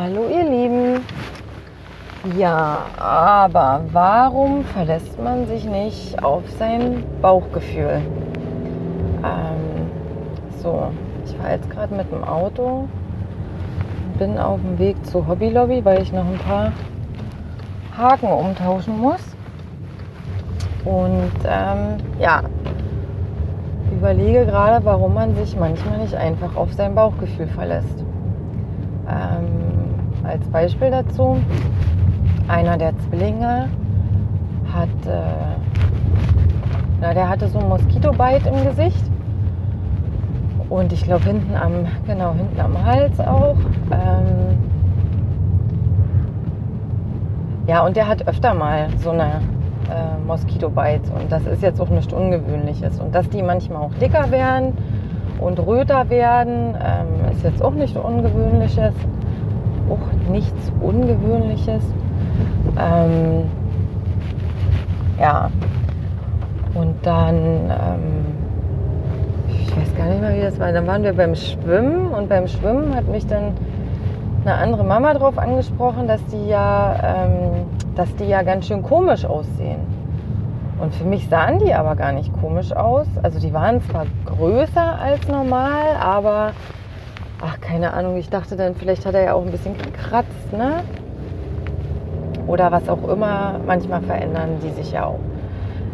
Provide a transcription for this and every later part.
Hallo ihr Lieben. Ja, aber warum verlässt man sich nicht auf sein Bauchgefühl? Ähm, so, ich fahre jetzt gerade mit dem Auto, bin auf dem Weg zur Hobby Lobby, weil ich noch ein paar Haken umtauschen muss. Und ähm, ja, überlege gerade, warum man sich manchmal nicht einfach auf sein Bauchgefühl verlässt. Ähm, als Beispiel dazu, einer der Zwillinge hat, äh, na, der hatte so ein Moskitobite im Gesicht. Und ich glaube hinten am, genau, hinten am Hals auch. Ähm, ja, und der hat öfter mal so eine äh, Moskitobite. Und das ist jetzt auch nichts Ungewöhnliches. Und dass die manchmal auch dicker werden und röter werden, ähm, ist jetzt auch nichts Ungewöhnliches. Auch nichts Ungewöhnliches. Ähm, ja, und dann, ähm, ich weiß gar nicht mehr, wie das war. Dann waren wir beim Schwimmen und beim Schwimmen hat mich dann eine andere Mama darauf angesprochen, dass die ja, ähm, dass die ja ganz schön komisch aussehen. Und für mich sahen die aber gar nicht komisch aus. Also die waren zwar größer als normal, aber ach keine Ahnung. Ich dachte dann, vielleicht hat er ja auch ein bisschen gekratzt, ne? oder was auch immer. Manchmal verändern die sich ja auch.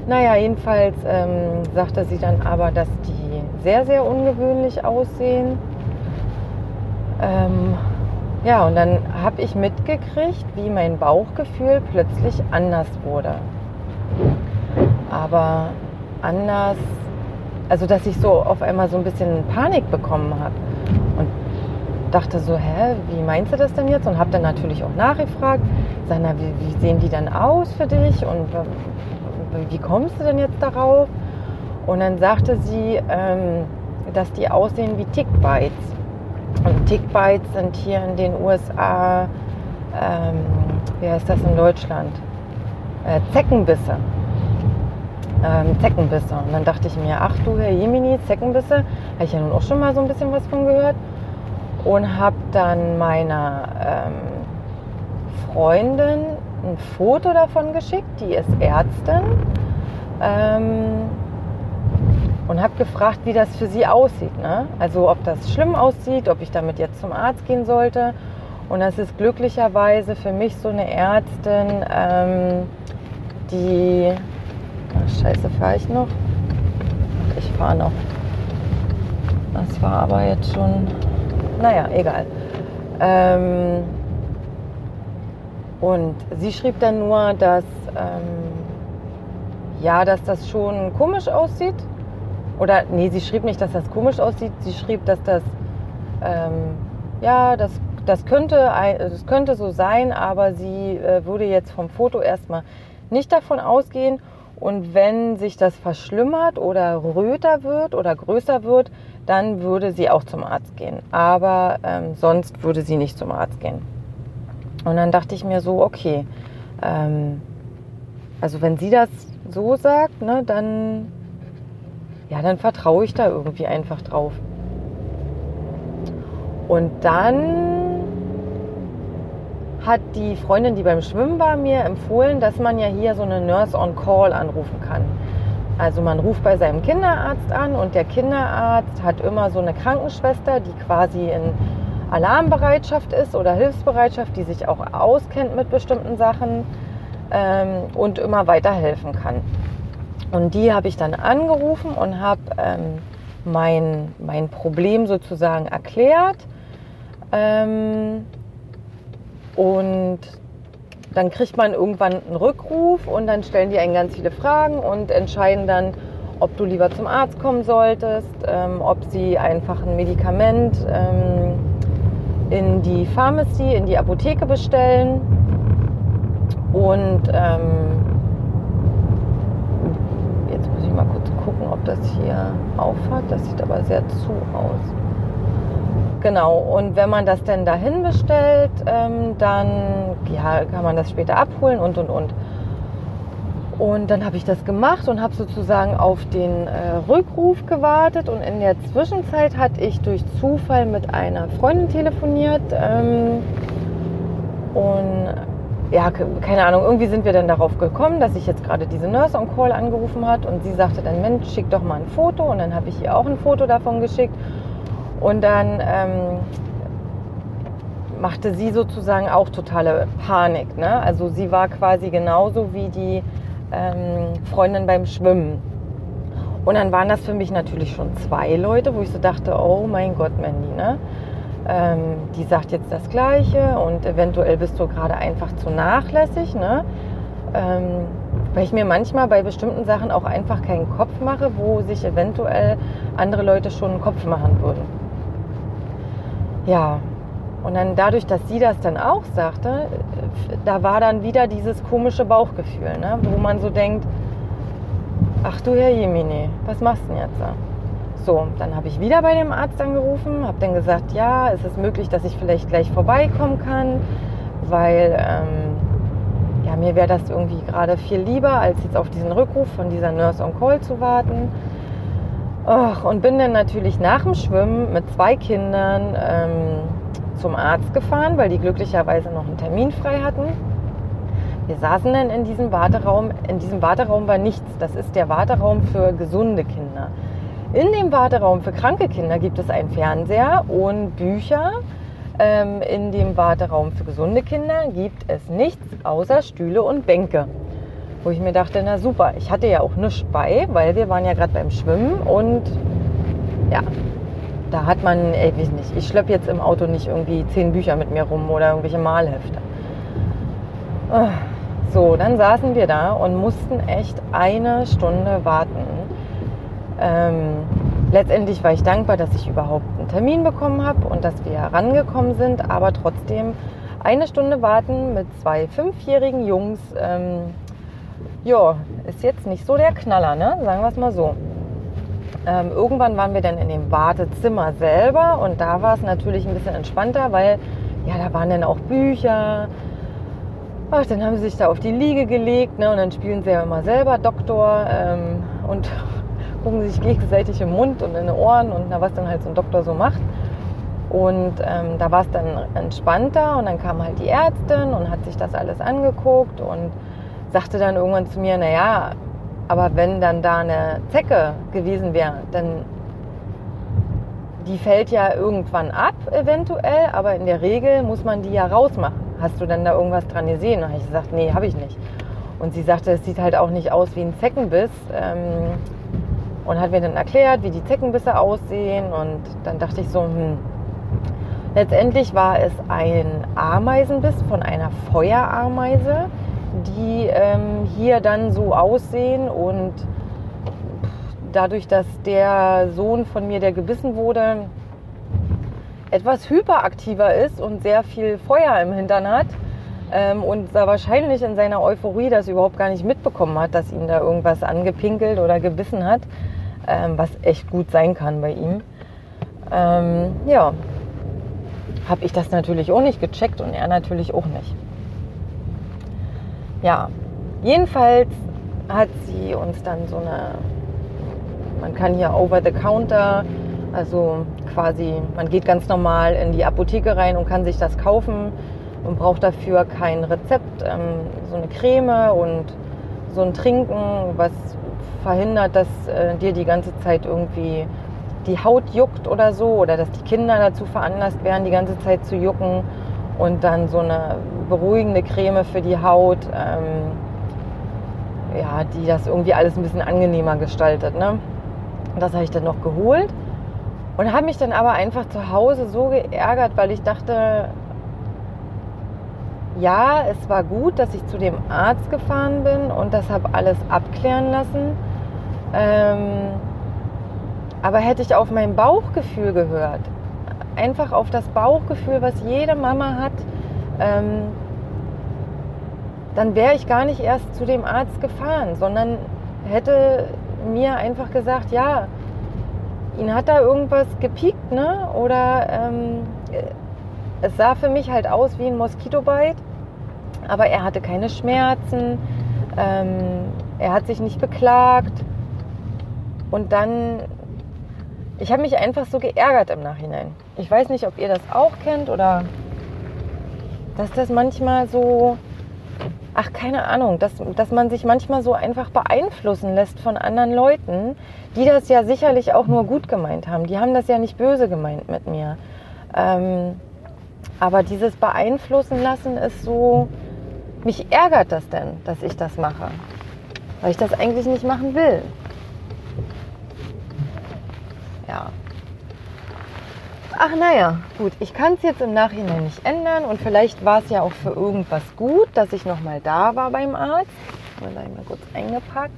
Naja, jedenfalls ähm, sagte sie dann aber, dass die sehr, sehr ungewöhnlich aussehen. Ähm, ja, und dann habe ich mitgekriegt, wie mein Bauchgefühl plötzlich anders wurde. Aber anders, also dass ich so auf einmal so ein bisschen Panik bekommen habe. Dachte so, hä, wie meinst du das denn jetzt? Und habe dann natürlich auch nachgefragt, sag, na, wie, wie, sehen die dann aus für dich und wie kommst du denn jetzt darauf? Und dann sagte sie, ähm, dass die aussehen wie Tickbites. Und Tickbites sind hier in den USA, ähm, wie heißt das in Deutschland? Äh, Zeckenbisse. Ähm, Zeckenbisse. Und dann dachte ich mir, ach du Herr Jemini, Zeckenbisse, habe ich ja nun auch schon mal so ein bisschen was von gehört und habe dann meiner ähm, Freundin ein Foto davon geschickt, die ist Ärztin, ähm, und habe gefragt, wie das für sie aussieht. Ne? Also ob das schlimm aussieht, ob ich damit jetzt zum Arzt gehen sollte. Und das ist glücklicherweise für mich so eine Ärztin, ähm, die... Ach, scheiße, fahre ich noch? Ich fahre noch. Das war aber jetzt schon naja, egal. Ähm, und sie schrieb dann nur, dass ähm, ja, dass das schon komisch aussieht. Oder nee, sie schrieb nicht, dass das komisch aussieht. Sie schrieb, dass das ähm, ja, das, das könnte, das könnte so sein, aber sie äh, würde jetzt vom Foto erstmal nicht davon ausgehen. Und wenn sich das verschlimmert oder röter wird oder größer wird, dann würde sie auch zum Arzt gehen. Aber ähm, sonst würde sie nicht zum Arzt gehen. Und dann dachte ich mir so, okay, ähm, also wenn sie das so sagt, ne, dann, ja, dann vertraue ich da irgendwie einfach drauf. Und dann hat die Freundin, die beim Schwimmen war, mir empfohlen, dass man ja hier so eine Nurse on Call anrufen kann. Also man ruft bei seinem Kinderarzt an und der Kinderarzt hat immer so eine Krankenschwester, die quasi in Alarmbereitschaft ist oder Hilfsbereitschaft, die sich auch auskennt mit bestimmten Sachen ähm, und immer weiterhelfen kann. Und die habe ich dann angerufen und habe ähm, mein, mein Problem sozusagen erklärt. Ähm, und dann kriegt man irgendwann einen Rückruf und dann stellen die einen ganz viele Fragen und entscheiden dann, ob du lieber zum Arzt kommen solltest, ähm, ob sie einfach ein Medikament ähm, in die Pharmacy, in die Apotheke bestellen. Und ähm, jetzt muss ich mal kurz gucken, ob das hier aufhat. Das sieht aber sehr zu aus. Genau, und wenn man das denn dahin bestellt, ähm, dann ja, kann man das später abholen und und und. Und dann habe ich das gemacht und habe sozusagen auf den äh, Rückruf gewartet. Und in der Zwischenzeit hatte ich durch Zufall mit einer Freundin telefoniert. Ähm, und ja, keine Ahnung, irgendwie sind wir dann darauf gekommen, dass ich jetzt gerade diese Nurse on Call angerufen hat. Und sie sagte dann, Mensch, schick doch mal ein Foto. Und dann habe ich ihr auch ein Foto davon geschickt. Und dann ähm, machte sie sozusagen auch totale Panik. Ne? Also sie war quasi genauso wie die ähm, Freundin beim Schwimmen. Und dann waren das für mich natürlich schon zwei Leute, wo ich so dachte, oh mein Gott, Mandy, ne? Ähm, die sagt jetzt das Gleiche und eventuell bist du gerade einfach zu nachlässig, ne? Ähm, weil ich mir manchmal bei bestimmten Sachen auch einfach keinen Kopf mache, wo sich eventuell andere Leute schon einen Kopf machen würden. Ja, und dann dadurch, dass sie das dann auch sagte, da war dann wieder dieses komische Bauchgefühl, ne? wo man so denkt, ach du Herr Jemini, was machst du denn jetzt? So, dann habe ich wieder bei dem Arzt angerufen, habe dann gesagt, ja, ist es möglich, dass ich vielleicht gleich vorbeikommen kann, weil ähm, ja, mir wäre das irgendwie gerade viel lieber, als jetzt auf diesen Rückruf von dieser Nurse on Call zu warten. Och, und bin dann natürlich nach dem Schwimmen mit zwei Kindern ähm, zum Arzt gefahren, weil die glücklicherweise noch einen Termin frei hatten. Wir saßen dann in diesem Warteraum. In diesem Warteraum war nichts. Das ist der Warteraum für gesunde Kinder. In dem Warteraum für kranke Kinder gibt es einen Fernseher und Bücher. Ähm, in dem Warteraum für gesunde Kinder gibt es nichts außer Stühle und Bänke. Wo ich mir dachte, na super, ich hatte ja auch nichts bei, weil wir waren ja gerade beim Schwimmen und ja, da hat man, ey, weiß nicht, ich schleppe jetzt im Auto nicht irgendwie zehn Bücher mit mir rum oder irgendwelche Malhefte. Ah, so, dann saßen wir da und mussten echt eine Stunde warten. Ähm, letztendlich war ich dankbar, dass ich überhaupt einen Termin bekommen habe und dass wir herangekommen sind, aber trotzdem eine Stunde warten mit zwei fünfjährigen Jungs, ähm, ja, ist jetzt nicht so der Knaller, ne? Sagen wir es mal so. Ähm, irgendwann waren wir dann in dem Wartezimmer selber und da war es natürlich ein bisschen entspannter, weil ja, da waren dann auch Bücher. Ach, dann haben sie sich da auf die Liege gelegt ne, und dann spielen sie ja immer selber Doktor ähm, und gucken sich gegenseitig im Mund und in den Ohren und na, was dann halt so ein Doktor so macht. Und ähm, da war es dann entspannter und dann kam halt die Ärztin und hat sich das alles angeguckt und sagte dann irgendwann zu mir, naja, aber wenn dann da eine Zecke gewesen wäre, dann die fällt ja irgendwann ab, eventuell, aber in der Regel muss man die ja rausmachen. Hast du denn da irgendwas dran gesehen? Und ich gesagt, nee, habe ich nicht. Und sie sagte, es sieht halt auch nicht aus wie ein Zeckenbiss. Ähm, und hat mir dann erklärt, wie die Zeckenbisse aussehen. Und dann dachte ich so, hm. Letztendlich war es ein Ameisenbiss von einer Feuerameise die ähm, hier dann so aussehen und dadurch, dass der Sohn von mir, der gebissen wurde, etwas hyperaktiver ist und sehr viel Feuer im Hintern hat ähm, und da wahrscheinlich in seiner Euphorie das überhaupt gar nicht mitbekommen hat, dass ihn da irgendwas angepinkelt oder gebissen hat, ähm, was echt gut sein kann bei ihm. Ähm, ja, habe ich das natürlich auch nicht gecheckt und er natürlich auch nicht. Ja, jedenfalls hat sie uns dann so eine, man kann hier over the counter, also quasi, man geht ganz normal in die Apotheke rein und kann sich das kaufen und braucht dafür kein Rezept, ähm, so eine Creme und so ein Trinken, was verhindert, dass äh, dir die ganze Zeit irgendwie die Haut juckt oder so oder dass die Kinder dazu veranlasst werden, die ganze Zeit zu jucken und dann so eine beruhigende Creme für die Haut, ähm, ja, die das irgendwie alles ein bisschen angenehmer gestaltet. Ne? Das habe ich dann noch geholt und habe mich dann aber einfach zu Hause so geärgert, weil ich dachte, ja, es war gut, dass ich zu dem Arzt gefahren bin und das habe alles abklären lassen. Ähm, aber hätte ich auf mein Bauchgefühl gehört, einfach auf das Bauchgefühl, was jede Mama hat, ähm, dann wäre ich gar nicht erst zu dem Arzt gefahren, sondern hätte mir einfach gesagt, ja, ihn hat da irgendwas gepiekt, ne? Oder ähm, es sah für mich halt aus wie ein Moskitobite, aber er hatte keine Schmerzen, ähm, er hat sich nicht beklagt. Und dann, ich habe mich einfach so geärgert im Nachhinein. Ich weiß nicht, ob ihr das auch kennt oder dass das manchmal so, ach keine Ahnung, dass, dass man sich manchmal so einfach beeinflussen lässt von anderen Leuten, die das ja sicherlich auch nur gut gemeint haben. Die haben das ja nicht böse gemeint mit mir. Ähm, aber dieses Beeinflussen lassen ist so, mich ärgert das denn, dass ich das mache. Weil ich das eigentlich nicht machen will. Ach naja, gut, ich kann es jetzt im Nachhinein nicht ändern und vielleicht war es ja auch für irgendwas gut, dass ich nochmal da war beim Arzt. Mal mal kurz eingepackt.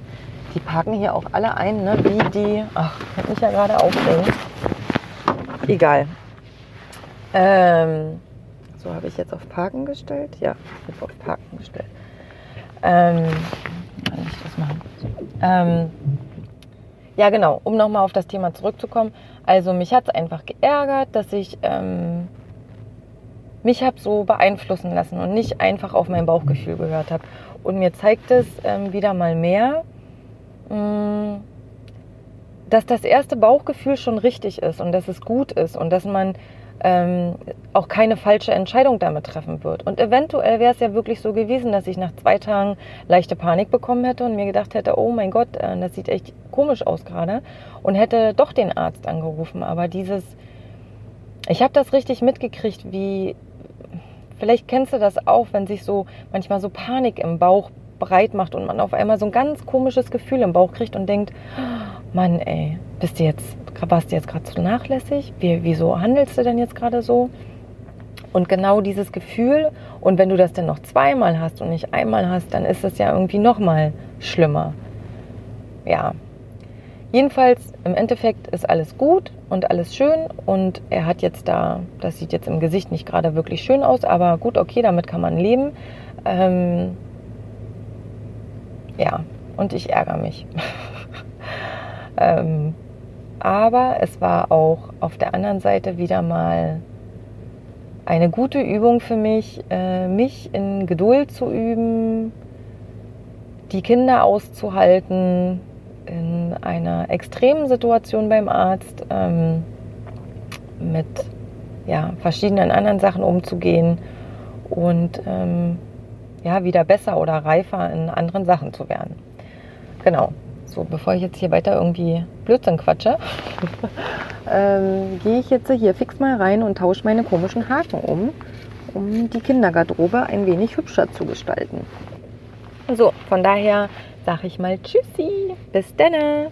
Die parken hier auch alle ein, ne? wie die. Ach, ich kann mich ja gerade aufregen. Egal. Ähm, so habe ich jetzt auf Parken gestellt. Ja, jetzt auf Parken gestellt. Ähm, kann ich das machen? Ähm, ja, genau, um nochmal auf das Thema zurückzukommen. Also mich hat es einfach geärgert, dass ich ähm, mich habe so beeinflussen lassen und nicht einfach auf mein Bauchgefühl gehört habe. Und mir zeigt es ähm, wieder mal mehr, mh, mm, dass das erste Bauchgefühl schon richtig ist und dass es gut ist und dass man ähm, auch keine falsche Entscheidung damit treffen wird. Und eventuell wäre es ja wirklich so gewesen, dass ich nach zwei Tagen leichte Panik bekommen hätte und mir gedacht hätte, oh mein Gott, äh, das sieht echt komisch aus gerade und hätte doch den Arzt angerufen. Aber dieses, ich habe das richtig mitgekriegt, wie, vielleicht kennst du das auch, wenn sich so manchmal so Panik im Bauch breit macht und man auf einmal so ein ganz komisches Gefühl im Bauch kriegt und denkt, Mann, ey, bist du jetzt, warst du jetzt gerade zu nachlässig? Wie, wieso handelst du denn jetzt gerade so? Und genau dieses Gefühl, und wenn du das dann noch zweimal hast und nicht einmal hast, dann ist es ja irgendwie noch mal schlimmer. Ja. Jedenfalls, im Endeffekt ist alles gut und alles schön und er hat jetzt da, das sieht jetzt im Gesicht nicht gerade wirklich schön aus, aber gut, okay, damit kann man leben. Ähm, ja, und ich ärgere mich. ähm, aber es war auch auf der anderen Seite wieder mal eine gute Übung für mich, äh, mich in Geduld zu üben, die Kinder auszuhalten in einer extremen Situation beim Arzt, ähm, mit ja, verschiedenen anderen Sachen umzugehen und ähm, ja, wieder besser oder reifer in anderen Sachen zu werden. Genau. So, bevor ich jetzt hier weiter irgendwie Blödsinn quatsche, ähm, gehe ich jetzt hier fix mal rein und tausche meine komischen Haken um, um die Kindergarderobe ein wenig hübscher zu gestalten. So, von daher sage ich mal Tschüssi, bis denne.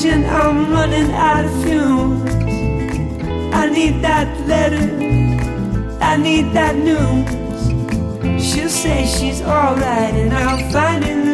oxygen, I'm running out of fumes. I need that letter, I need that news. She'll say she's alright, and I'll lose these